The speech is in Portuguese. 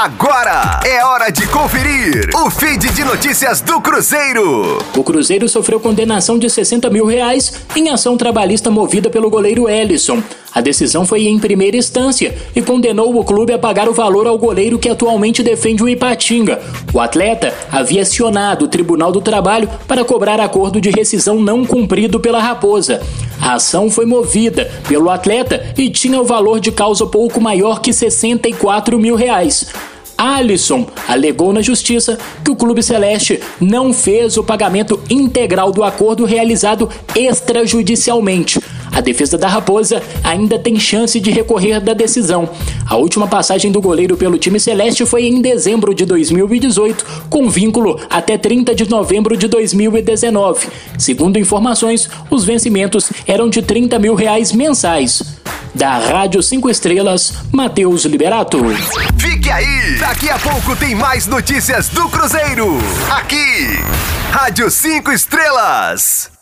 Agora é hora de conferir o feed de notícias do Cruzeiro. O Cruzeiro sofreu condenação de 60 mil reais em ação trabalhista movida pelo goleiro Ellison. A decisão foi em primeira instância e condenou o clube a pagar o valor ao goleiro que atualmente defende o Ipatinga. O atleta havia acionado o Tribunal do Trabalho para cobrar acordo de rescisão não cumprido pela Raposa. A ação foi movida pelo atleta e tinha o valor de causa pouco maior que 64 mil reais. Alisson alegou na justiça que o Clube Celeste não fez o pagamento integral do acordo realizado extrajudicialmente. A defesa da Raposa ainda tem chance de recorrer da decisão. A última passagem do goleiro pelo time celeste foi em dezembro de 2018, com vínculo até 30 de novembro de 2019. Segundo informações, os vencimentos eram de 30 mil reais mensais. Da Rádio 5 Estrelas, Matheus Liberato. Fique aí! Daqui a pouco tem mais notícias do Cruzeiro. Aqui, Rádio 5 Estrelas.